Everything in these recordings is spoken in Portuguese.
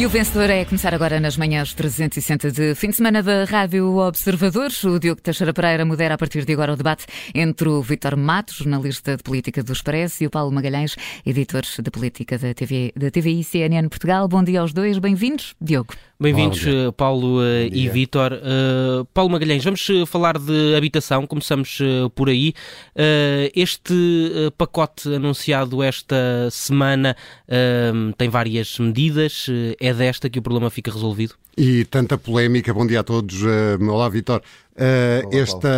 E o vencedor é começar agora nas manhãs 360 de fim de semana da Rádio Observadores. O Diogo Teixeira Pereira modera a partir de agora o debate entre o Vítor Matos, jornalista de política do Expresso, e o Paulo Magalhães, editor de política da, TV, da TVI CNN Portugal. Bom dia aos dois, bem-vindos. Diogo. Bem-vindos, eh, Paulo uh, e Vítor. Uh, Paulo Magalhães, vamos falar de habitação, começamos uh, por aí. este pacote anunciado esta semana tem várias medidas, é desta que o problema fica resolvido? E tanta polémica, bom dia a todos. olá, Vítor. esta,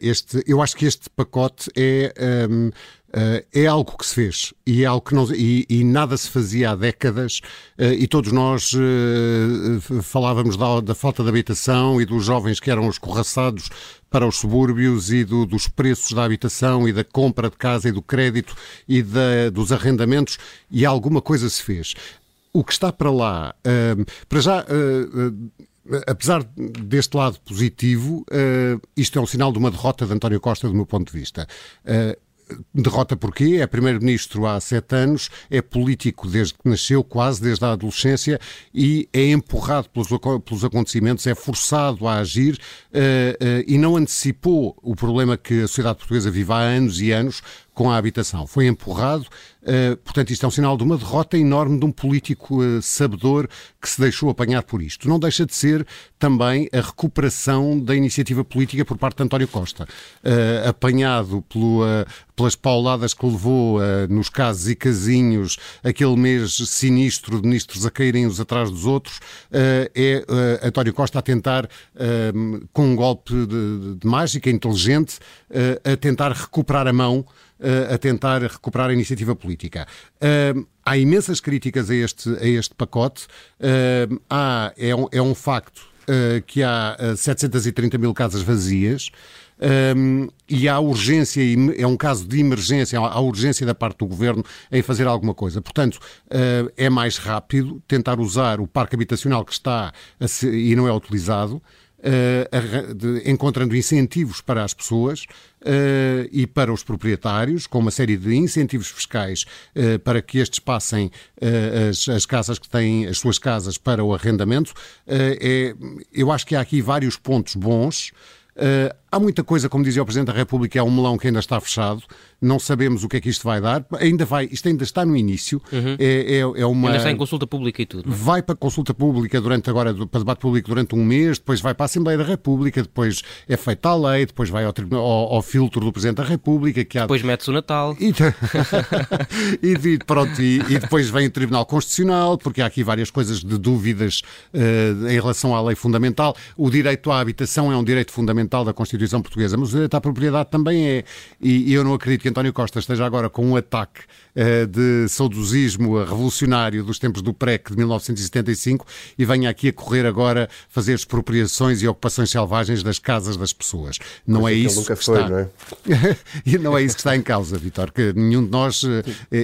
este, eu acho que este pacote é. Um, Uh, é algo que se fez e é algo que não e, e nada se fazia há décadas uh, e todos nós uh, falávamos da, da, falta de habitação e dos jovens que eram escorraçados para os subúrbios e do, dos preços da habitação e da compra de casa e do crédito e da, dos arrendamentos e alguma coisa se fez. O que está para lá, para já apesar deste lado positivo, uh, isto é um sinal de uma derrota de António Costa, do meu ponto de vista. Uh, Derrota porquê? É primeiro-ministro há sete anos, é político desde que nasceu, quase desde a adolescência, e é empurrado pelos, pelos acontecimentos, é forçado a agir uh, e não antecipou o problema que a sociedade portuguesa vive há anos e anos com a habitação. Foi empurrado, uh, portanto, isto é um sinal de uma derrota enorme de um político uh, sabedor que se deixou apanhar por isto. Não deixa de ser também a recuperação da iniciativa política por parte de António Costa, uh, apanhado pelo, pelas pauladas que levou nos casos e casinhos, aquele mês sinistro de ministros a caírem uns atrás dos outros, é António Costa a tentar, com um golpe de, de mágica inteligente, a tentar recuperar a mão a tentar recuperar a iniciativa política. Há imensas críticas a este, a este pacote. há, é, um, é um facto ah, que há 730 ah, mil casas vazias. Um, e há urgência, é um caso de emergência, há urgência da parte do governo em fazer alguma coisa. Portanto, uh, é mais rápido tentar usar o parque habitacional que está ser, e não é utilizado uh, de, encontrando incentivos para as pessoas uh, e para os proprietários, com uma série de incentivos fiscais uh, para que estes passem as, as, casas que têm as suas casas para o arrendamento. É, eu acho que há aqui vários pontos bons. Há muita coisa, como dizia o Presidente da República, é um melão que ainda está fechado não sabemos o que é que isto vai dar. Ainda vai, isto ainda está no início. Uhum. É, é, é, uma... Ainda está em consulta pública e tudo. É? Vai para consulta pública durante agora, para debate público durante um mês, depois vai para a Assembleia da República, depois é feita a lei, depois vai ao, ao, ao filtro do Presidente da República. Que há... Depois mete-se o Natal. E, e, pronto, e, e, depois vem o Tribunal Constitucional, porque há aqui várias coisas de dúvidas uh, em relação à lei fundamental. O direito à habitação é um direito fundamental da Constituição Portuguesa, mas o direito à propriedade também é. E, e eu não acredito que António Costa esteja agora com um ataque de saudosismo revolucionário dos tempos do PREC de 1975 e venha aqui a correr agora fazer expropriações e ocupações selvagens das casas das pessoas. Não Mas é isso nunca que foi, está... não é? e não é isso que está em causa, Vitor, que nenhum de nós, uh,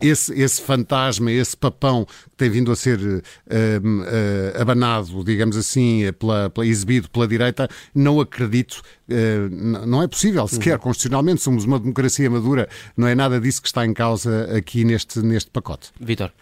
esse, esse fantasma, esse papão que tem vindo a ser uh, abanado, digamos assim, pela, pela, exibido pela direita, não acredito, não é possível, sequer uhum. constitucionalmente, somos uma democracia madura, não é nada disso que está em causa aqui neste, neste pacote. Vitor.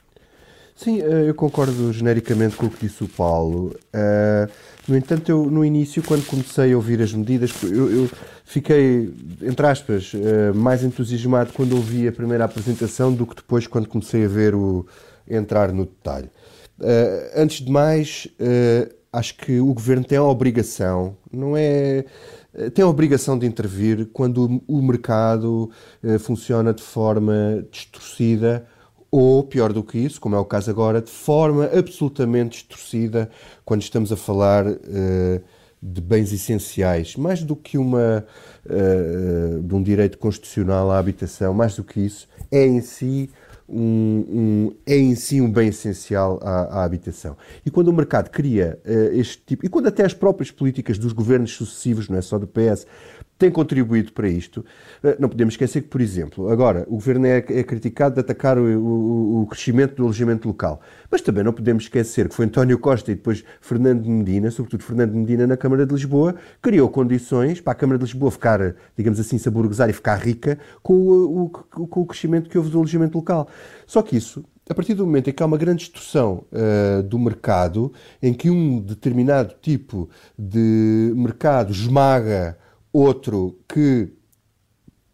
Sim, eh, eu concordo genericamente com o que disse o Paulo. Uh, no entanto, eu no início, quando comecei a ouvir as medidas, eu, eu fiquei, entre aspas, uh, mais entusiasmado quando ouvi a primeira apresentação do que depois quando comecei a ver o entrar no detalhe. Uh, antes de mais, acho que o governo tem a obrigação, não é eh, tem a obrigação de intervir quando o mercado eh, funciona de forma distorcida ou, pior do que isso, como é o caso agora, de forma absolutamente distorcida quando estamos a falar uh, de bens essenciais. Mais do que uma, de um direito constitucional à habitação, mais do que isso, é em si um, um, é em si um bem essencial à, à habitação. E quando o mercado cria uh, este tipo, e quando até as próprias políticas dos governos sucessivos, não é só do PS, tem contribuído para isto. Eh, não podemos esquecer que, por exemplo, agora o governo é, é criticado de atacar o, o, o, crescimento do alojamento local, mas também não podemos esquecer que foi António Costa e depois Fernando Medina, sobretudo Fernando Medina na Câmara de Lisboa, criou condições para a Câmara de Lisboa ficar, digamos assim, se aburguesar e ficar rica com o, com o crescimento que houve do alojamento local. Só que isso a partir do momento em que há uma grande distorção uh, do mercado, em que um determinado tipo de mercado esmaga outro que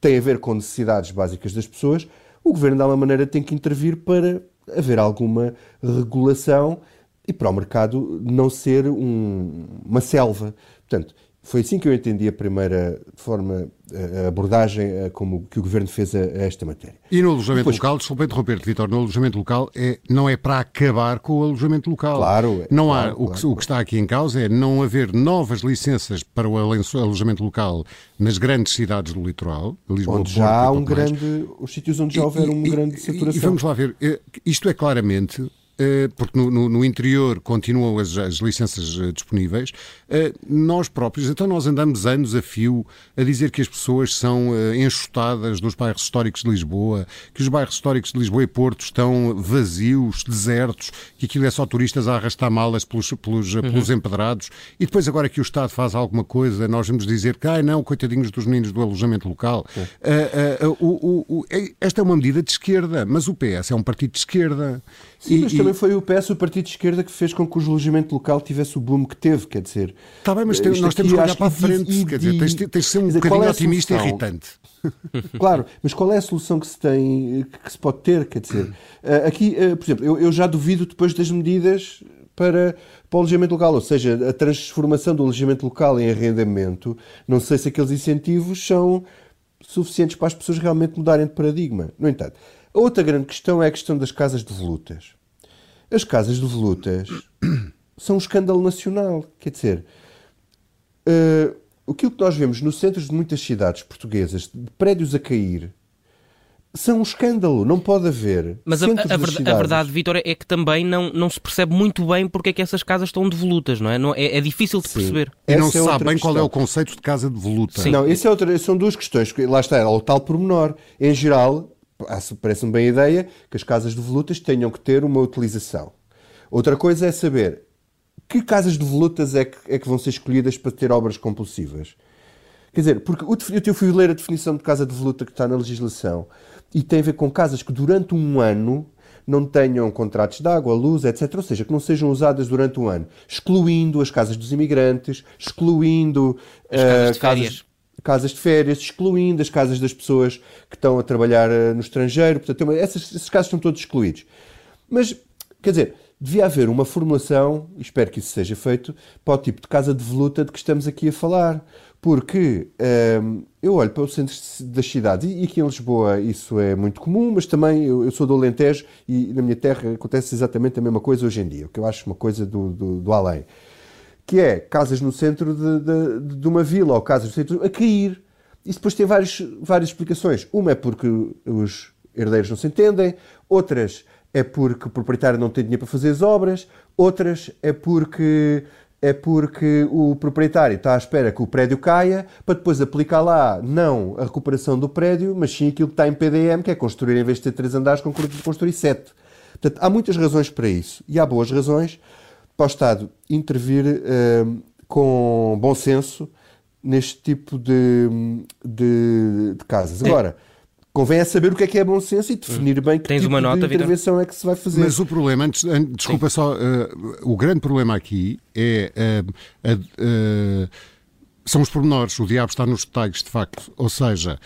tem a ver com necessidades básicas das pessoas, o governo, de alguma maneira, tem que intervir para haver alguma regulação e para o mercado não ser um, uma selva. Portanto, foi assim que eu entendi a primeira forma, a abordagem como que o Governo fez a, a esta matéria. E no alojamento Depois, local, desculpa interromper-te, Vitor, no alojamento local é, não é para acabar com o alojamento local. Claro. Não claro, há, claro, o, que, claro. o que está aqui em causa é não haver novas licenças para o alojamento local nas grandes cidades do litoral, Lisboa, onde já há um grande, os sítios onde já houver e, um e, grande saturação. E vamos lá ver, eh, isto é claramente porque no, no, no, interior continuam as, as licenças eh, disponíveis, eh, nós próprios, então nós andamos anos a fio a dizer que as pessoas são enxutadas dos bairros históricos de Lisboa, que os bairros históricos de Lisboa e Porto estão vazios, desertos, que aquilo é só turistas a arrastar malas pelos, pelos, uhum. pelos empedrados, e depois agora que o Estado faz alguma coisa, nós vamos dizer que, ai não, coitadinhos dos meninos do alojamento local. Uh, uh, uh, o, esta é uma medida de esquerda, mas o PS é um partido de esquerda. Sim, e, mas também foi o PS, o partido de esquerda, que fez com que o alojamento local tivesse o boom que teve, quer dizer... Está bem, mas nós temos que olhar para a frente, e, quer dizer, tens, tens de ser um dizer, bocadinho é otimista e irritante. Claro, mas qual é a solução que se tem, que se pode ter, quer dizer... Eh, aqui, eh, por exemplo, eu, eu já duvido depois das medidas para, para o alojamento local, ou seja, a transformação do alojamento local em arrendamento, não sei se aqueles incentivos são suficientes para as pessoas realmente mudarem de paradigma. No entanto, a outra grande questão é a questão das casas de volutas. As casas de volutas são um escândalo nacional. Quer dizer, uh, aquilo que nós vemos nos centros de muitas cidades portuguesas, de prédios a cair, são um escândalo, não pode haver. Mas a, a, a, verdade, Vitor, é que também não, não se percebe muito bem porque é que essas casas estão devolutas, não é? Não, é, é difícil de Sim. perceber. E não se é sabe bem questão. qual é o conceito de casa devoluta. Sim. Não, isso é outra, são duas questões. Lá está, é o tal pormenor. Em geral, parece-me bem a ideia que as casas de volutas tenham que ter uma utilização. Outra coisa é saber que casas de volutas é que, é que vão ser escolhidas para ter obras compulsivas. Quer dizer, porque eu fui ler a definição de casa de voluta que está na legislação e tem a ver com casas que durante um ano não tenham contratos de água, luz, etc. Ou seja, que não sejam usadas durante um ano, excluindo as casas dos imigrantes, excluindo as casas, uh, de casas, casas de férias, excluindo as casas das pessoas que estão a trabalhar uh, no estrangeiro. Portanto, essas, esses casos estão todos excluídos. Mas, quer dizer, devia haver uma formulação, espero que isso seja feito, para o tipo de casa de voluta de que estamos aqui a falar. Porque um, eu olho para o centro das cidades, e aqui em Lisboa isso é muito comum, mas também eu, eu, sou do Alentejo e na minha terra acontece exatamente a mesma coisa hoje em dia, o que eu acho uma coisa do, do, do além. Que é casas no centro de, de, de, uma vila ou casas no centro a cair. Isso depois tem várias, várias explicações. Uma é porque os herdeiros não se entendem, outras é porque o proprietário não tem dinheiro para fazer as obras, outras é porque é porque o proprietário está à espera que o prédio caia para depois aplicar lá não a recuperação do prédio, mas sim aquilo que está em PDM, que é construir, em vez de ter três andares, construir sete. Portanto, há muitas razões para isso e há boas razões para o Estado intervir uh, com bom senso neste tipo de, de, de casas. É. Agora. É Convém é saber o que é que é bom senso e definir bem que Tens tipo uma nota, de intervenção Victor? é que se vai fazer. Mas o problema, antes, desculpa Sim. só, uh, o grande problema aqui é uh, uh, são os pormenores. O diabo está nos detalhes, de facto. Ou seja,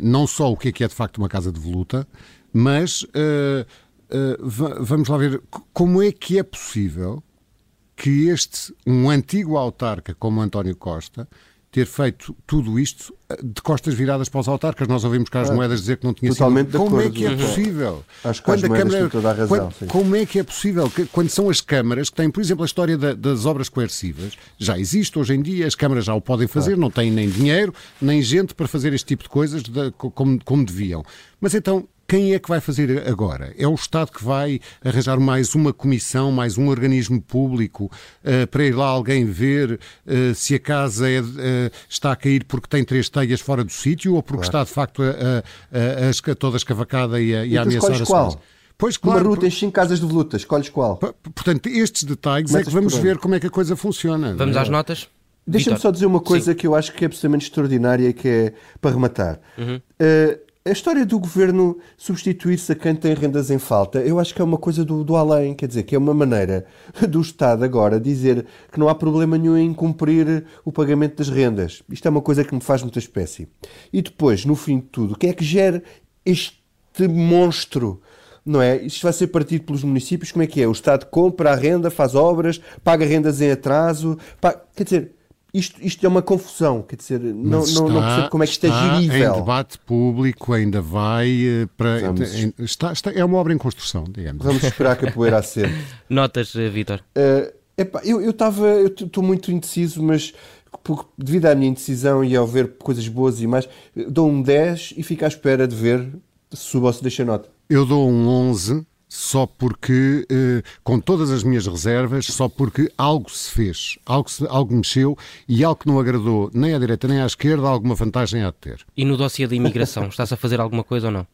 não só o que é que é de facto uma casa de voluta, mas vamos lá ver como é que é possível que este, um antigo autarca como António Costa, ter feito tudo isto eh, de costas viradas para os autarcas. Nós ouvimos cá as moedas dizer que não tinha Totalmente sido. Como é que é possível? Acho que quando a Câmara, toda a razão, quando, como é que é possível? Que, quando são as câmaras que têm, por exemplo, a história da, das obras coercivas, já existe hoje em dia, as câmaras já o podem fazer, não têm nem dinheiro, nem gente para fazer este tipo de coisas de, como, como deviam. Mas então, quem é que vai fazer agora? É o Estado que vai arranjar mais uma comissão, mais um organismo público uh, para ir lá alguém ver uh, se a casa é, uh, está a cair porque tem três telhas fora do sítio ou porque claro. está de facto a, a, a, toda escavacada e a, e a ameaçar as qual? Pois, claro. Uma ruta tem cinco casas de voluta, escolhes qual? Portanto, estes detalhes é que vamos ver como é que a coisa funciona. Vamos às notas? Deixa-me só dizer uma coisa Sim. que eu acho que é absolutamente extraordinária, que é para rematar. Uhum. Uh, a história do governo substituir-se a quem tem rendas em falta, eu acho que é uma coisa do, do além, quer dizer, que é uma maneira do Estado agora dizer que não há problema nenhum em cumprir o pagamento das rendas. Isto é uma coisa que me faz muita espécie. E depois, no fim de tudo, o que é que gera este monstro? Não é? Isto vai ser partido pelos municípios, como é que é? O Estado compra a renda, faz obras, paga rendas em atraso, paga... quer dizer, isto, isto é uma confusão, quer dizer, não, está, não, não percebo como é que isto é gerível. em debate público, ainda vai eh, para... Está, está, é uma obra em construção, digamos. Vamos esperar que a poeira acende. Notas, eh, Vítor? Uh, eu estava, eu estou muito indeciso, mas devido à minha indecisão e ao ver coisas boas e mais, dou um 10 e fico à espera de ver se subo ou se deixa nota. Eu dou um 11 só porque, eh, com todas as minhas reservas, só porque algo se fez, algo, se, algo mexeu e algo que não agradou nem à direita nem à esquerda, alguma vantagem há de ter. E no dossiê da imigração, estás a fazer alguma coisa ou não?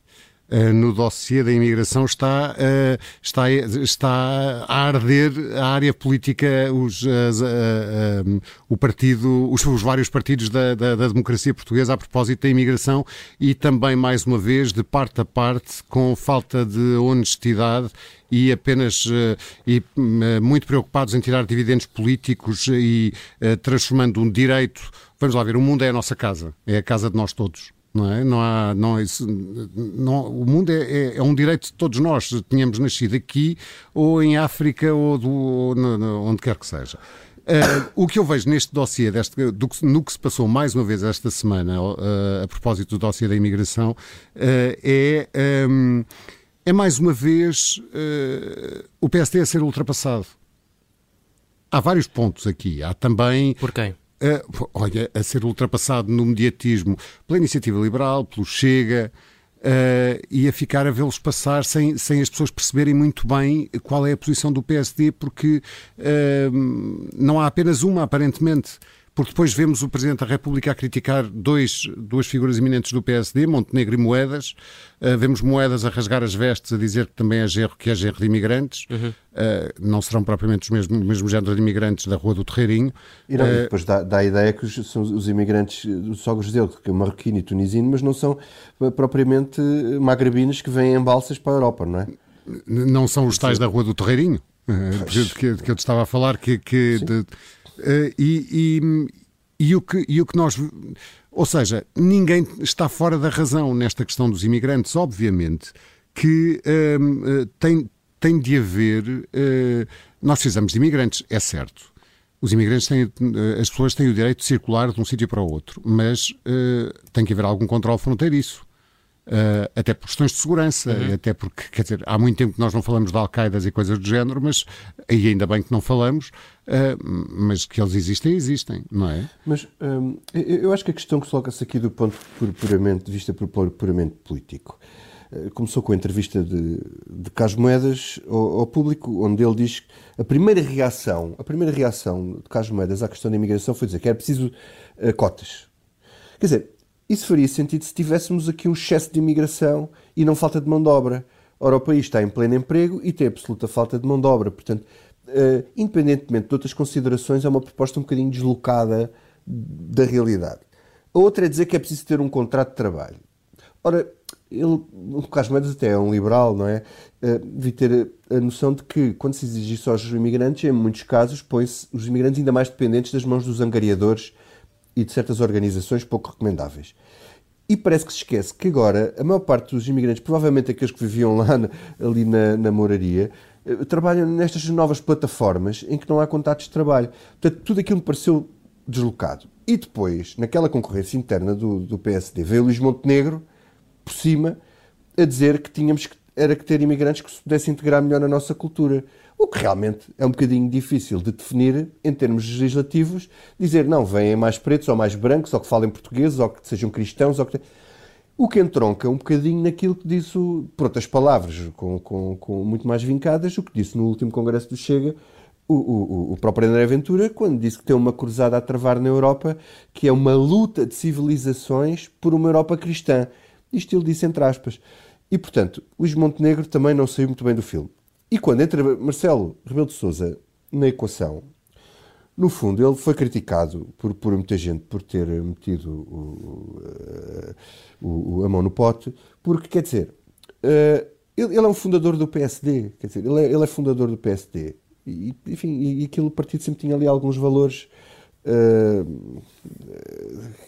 Uh, no dossiê da imigração está, uh, está, está a arder a área política, os, uh, o partido, os, os vários partidos da, da, da, democracia portuguesa a propósito da imigração e também, mais uma vez, de parte a parte, com falta de honestidade e apenas e, muito preocupados em tirar dividendos políticos e transformando um direito. Vamos lá ver, o mundo é a nossa casa, é a casa de nós todos não é? Não há, não, isso, não, o mundo é, é, é, um direito de todos nós, tínhamos nascido aqui ou em África ou, do, ou no, no, onde quer que seja. Uh, o que eu vejo neste dossiê, deste, do, no que se passou mais uma vez esta semana, uh, a propósito do dossiê da imigração, uh, é, um, é mais uma vez o PSD a ser ultrapassado. Há vários pontos aqui. Há também. Por quem? Uh, olha, a ser ultrapassado no mediatismo pela iniciativa liberal, pelo Chega, uh, e a ficar a vê-los passar sem, sem as pessoas perceberem muito bem qual é a posição do PSD, porque uh, não há apenas uma, aparentemente porque depois vemos o Presidente da República a criticar dois, duas figuras eminentes do PSD, Montenegro e Moedas. Uh, vemos Moedas a rasgar as vestes, a dizer que também é gerro, que é gerro de imigrantes. Uhum. Uh, não serão propriamente os mesmos, o mesmo género de imigrantes da Rua do Terreirinho. E, não, uh, depois dá, dá, a ideia que os, são os imigrantes, os sogros dele, que é marroquino e tunisino, mas não são propriamente magrebinos que vêm em balsas para a Europa, não é? Não são os tais da Rua do Terreirinho? que, que, eu te estava a falar, que, que de, e, e, e, o que, e o que nós. Ou seja, ninguém está fora da razão nesta questão dos imigrantes, obviamente, que uh, tem, tem de haver. Uh, nós precisamos de imigrantes, é certo. Os imigrantes têm, as pessoas têm o direito de circular de um sítio para o outro, mas tem que haver algum controle fronteiriço. Uh, até por questões de segurança, uhum. até porque, quer dizer, há muito tempo que nós não falamos de Al-Qaeda e coisas do género, mas, e ainda bem que não falamos, uh, mas que eles existem, existem, não é? Mas um, eu acho que a questão que se coloca-se aqui do ponto puramente, de vista puramente político, uh, começou com a entrevista de, de Carlos Moedas ao, ao, público, onde ele diz que a primeira reação, a primeira reação de Carlos Moedas à questão da imigração foi dizer que era preciso cotas. Quer dizer, isso faria sentido se tivéssemos aqui um excesso de imigração e não falta de mão de obra. Ora, o país está em pleno emprego e tem absoluta falta de mão de obra. Portanto, uh, independentemente de outras considerações, é uma proposta um bocadinho deslocada da realidade. A outra é dizer que é preciso ter um contrato de trabalho. Ora, ele, o Carlos Mendes até é um liberal, não é? Uh, devia ter a noção de que, quando se exige isso aos imigrantes, em muitos casos, põe-se os imigrantes ainda mais dependentes das mãos dos angariadores e de certas organizações pouco recomendáveis. E parece que se esquece que agora a maior parte dos imigrantes, provavelmente aqueles que viviam lá ali na, na moraria, eh, trabalham nestas novas plataformas em que não há contatos de trabalho. Portanto, tudo aquilo me pareceu deslocado. E depois, naquela concorrência interna do, do PSD, veio Luís Montenegro, por cima, a dizer que tínhamos que, era que ter imigrantes que se pudessem integrar melhor na nossa cultura. O que realmente é um bocadinho difícil de definir em termos legislativos, dizer não, vêm mais pretos ou mais brancos, ou que falem português, ou que sejam cristãos, ou que... O que entronca um bocadinho naquilo que disse, por outras palavras, com, com, com muito mais vincadas, o que disse no último Congresso do Chega o, o, o, próprio André Ventura, quando disse que tem uma cruzada a travar na Europa, que é uma luta de civilizações por uma Europa cristã. Isto ele disse entre aspas. E, portanto, Luís Montenegro também não saiu muito bem do filme. E quando entra Marcelo Rebelo de Sousa na equação, no fundo, ele foi criticado por, por muita gente por ter metido o, o, a mão no pote, porque, quer dizer, uh, ele, ele, é um fundador do PSD, quer dizer, ele é, ele é fundador do PSD. E, enfim, e aquele partido sempre tinha ali alguns valores uh,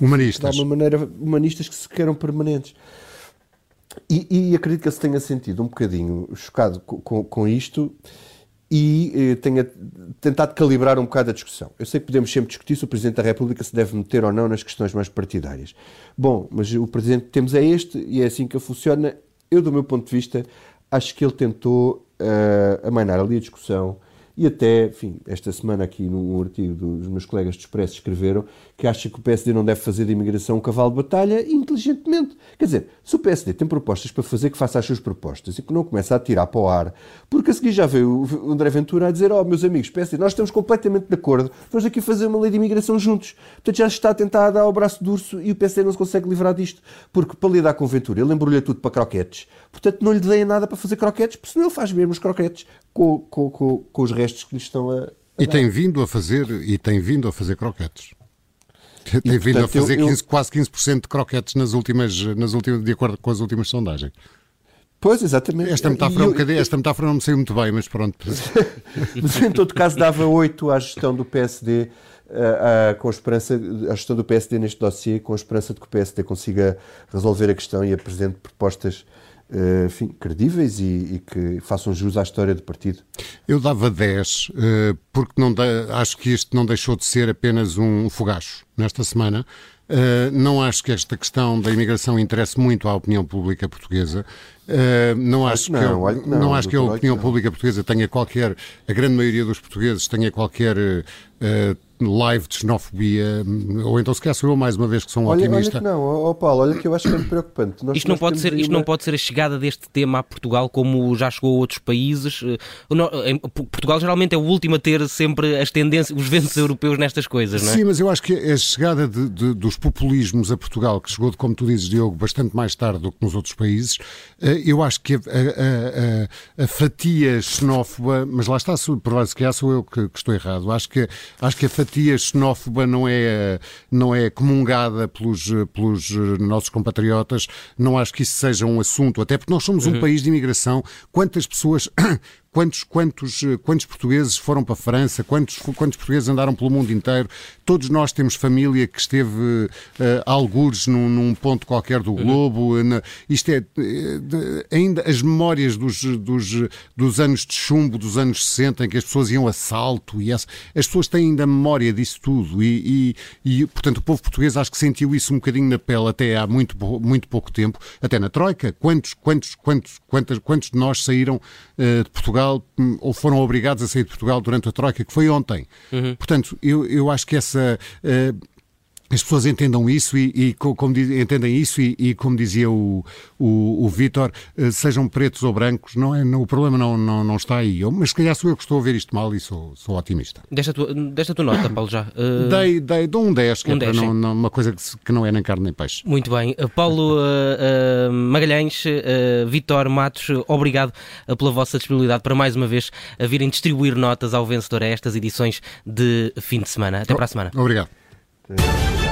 humanistas. De alguma maneira, humanistas que se queiram permanentes. E, e, acredito que ele se tenha sentido um bocadinho chocado com, com, isto e eh, tenha tentado calibrar um bocado a discussão. Eu sei que podemos sempre discutir se o Presidente da República se deve meter ou não nas questões mais partidárias. Bom, mas o Presidente que temos é este e é assim que funciona. Eu, do meu ponto de vista, acho que ele tentou uh, amainar ali a discussão e até, enfim, esta semana aqui num artigo dos meus colegas do Expresso escreveram que acha que o PSD não deve fazer de imigração um cavalo de batalha inteligentemente. Quer dizer, se o PSD tem propostas para fazer, que faça as suas propostas e que não comece a tirar para o ar, porque a seguir já veio o André Ventura a dizer, ó, oh, meus amigos, PSD, nós estamos completamente de acordo, vamos aqui fazer uma lei de imigração juntos. Portanto, já está a tentar dar o braço de urso e o PSD não se consegue livrar disto, porque para lidar com Ventura, ele embrulha tudo para croquetes, portanto não lhe deem nada para fazer croquetes, porque senão ele faz mesmo os croquetes com, com, com, com os restos que lhe estão a, a e tem vindo a fazer e tem vindo a fazer croquetes. Tem e, vindo portanto, a fazer eu, 15, quase 15% de croquetes nas últimas, nas últimas, de acordo com as últimas sondagens. Pois, exatamente. Esta metáfora, eu, um bocadinho, esta metáfora não me saiu muito bem, mas pronto. mas em todo caso dava 8 à gestão do PSD, uh, uh, com a esperança, a gestão do PSD neste dossiê, com a esperança de que o PSD consiga resolver a questão e apresente propostas uh, enfim, credíveis e, e, que façam jus à história do partido. Eu dava 10, uh, eh, porque não acho que isto não deixou de ser apenas um fogacho nesta semana. Uh, não acho que esta questão da imigração interesse muito à opinião pública portuguesa. Não acho, não, que, eu, não, não, acho que a opinião pública portuguesa tenha qualquer, a grande maioria dos portugueses tenha qualquer live de xenofobia, ou então se calhar sou eu mais uma vez que sou um olha, otimista. Olha que não, oh, Paulo, olha que eu acho que é preocupante. Nós, isto, não pode ser, isto uma... não pode ser a chegada deste tema a Portugal como já chegou a outros países. Eh, Portugal geralmente é o último a ter sempre as tendências, os ventos europeus nestas coisas, não é? Sim, mas eu acho que a chegada de, de, dos populismos a Portugal, que chegou, como tu dizes, Diogo, bastante mais tarde do que nos outros países, eh, eu acho que a, a, a, a fatia xenófoba, mas lá está, se calhar sou eu que, que estou errado, acho que, acho que a fatia xenófoba não é, não é comungada pelos, pelos nossos compatriotas. Não acho que isso seja um assunto, até porque nós somos um uhum. país de imigração. Quantas pessoas quantos, quantos, quantos portugueses foram para a França, quantos, quantos portugueses andaram pelo mundo inteiro. Todos nós temos família que esteve uh, algures num, num, ponto qualquer do uhum. globo. Uhum. isto é, de, ainda as memórias dos, dos, dos anos de chumbo, dos anos 60, em que as pessoas iam a salto, e essa, as pessoas têm ainda memória disso tudo. E, e, e, portanto, o povo português acho que sentiu isso um bocadinho na pele até há muito, muito pouco tempo, até na Troika. Quantos, quantos, quantos, quantos, quantos de nós saíram uh, de Portugal? Portugal hum, ou foram obrigados a sair de Portugal durante a Troika, que foi ontem. Uhum. Portanto, eu, eu acho que essa. Uh, as pessoas entendam isso e, e como diz, entendem isso e, e, como dizia o, o, o Vítor, uh, sejam pretos ou brancos, não é, não, o problema não, não, não está aí. Eu, mas se calhar sou eu que estou a ver isto mal e sou, sou otimista. Desta tua, desta tua nota, Paulo, já? Uh... Dei, dei, dou um 10, que um é 10, não, não, uma coisa que, que, não é nem carne nem peixe. Muito bem. Uh, Paulo Magalhães, Vítor Matos, obrigado pela vossa disponibilidade para mais uma vez virem distribuir notas ao vencedor a estas edições de fim de semana. Até para a semana. Obrigado. 对。